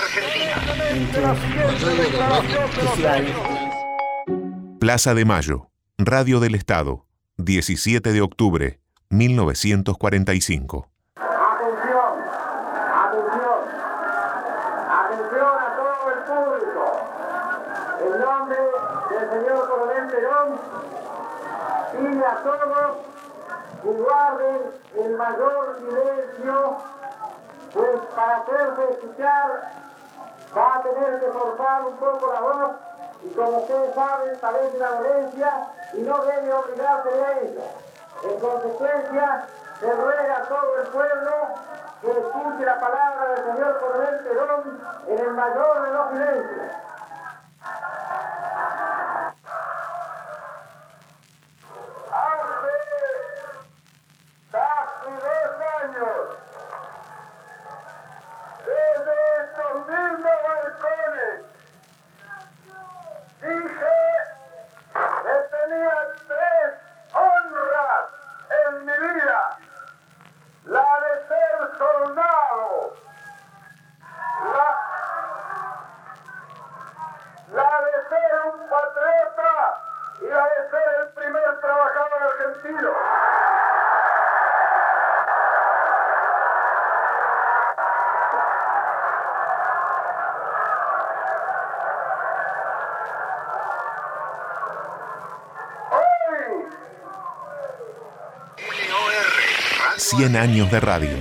Argentina. Plaza de Mayo, Radio del Estado, 17 de octubre, 1945. Atención, atención, atención a todo el público. En nombre del señor coronel Perón, pide a todos que guarden el mayor silencio, pues para hacerse escuchar va a tener que forzar un poco la voz y como ustedes saben, parece la violencia y no debe obligarse a ello. En consecuencia, se ruega a todo el pueblo que escuche la palabra del señor coronel Perón en el mayor de los silencios. 100 años de radio.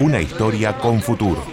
Una historia con futuro.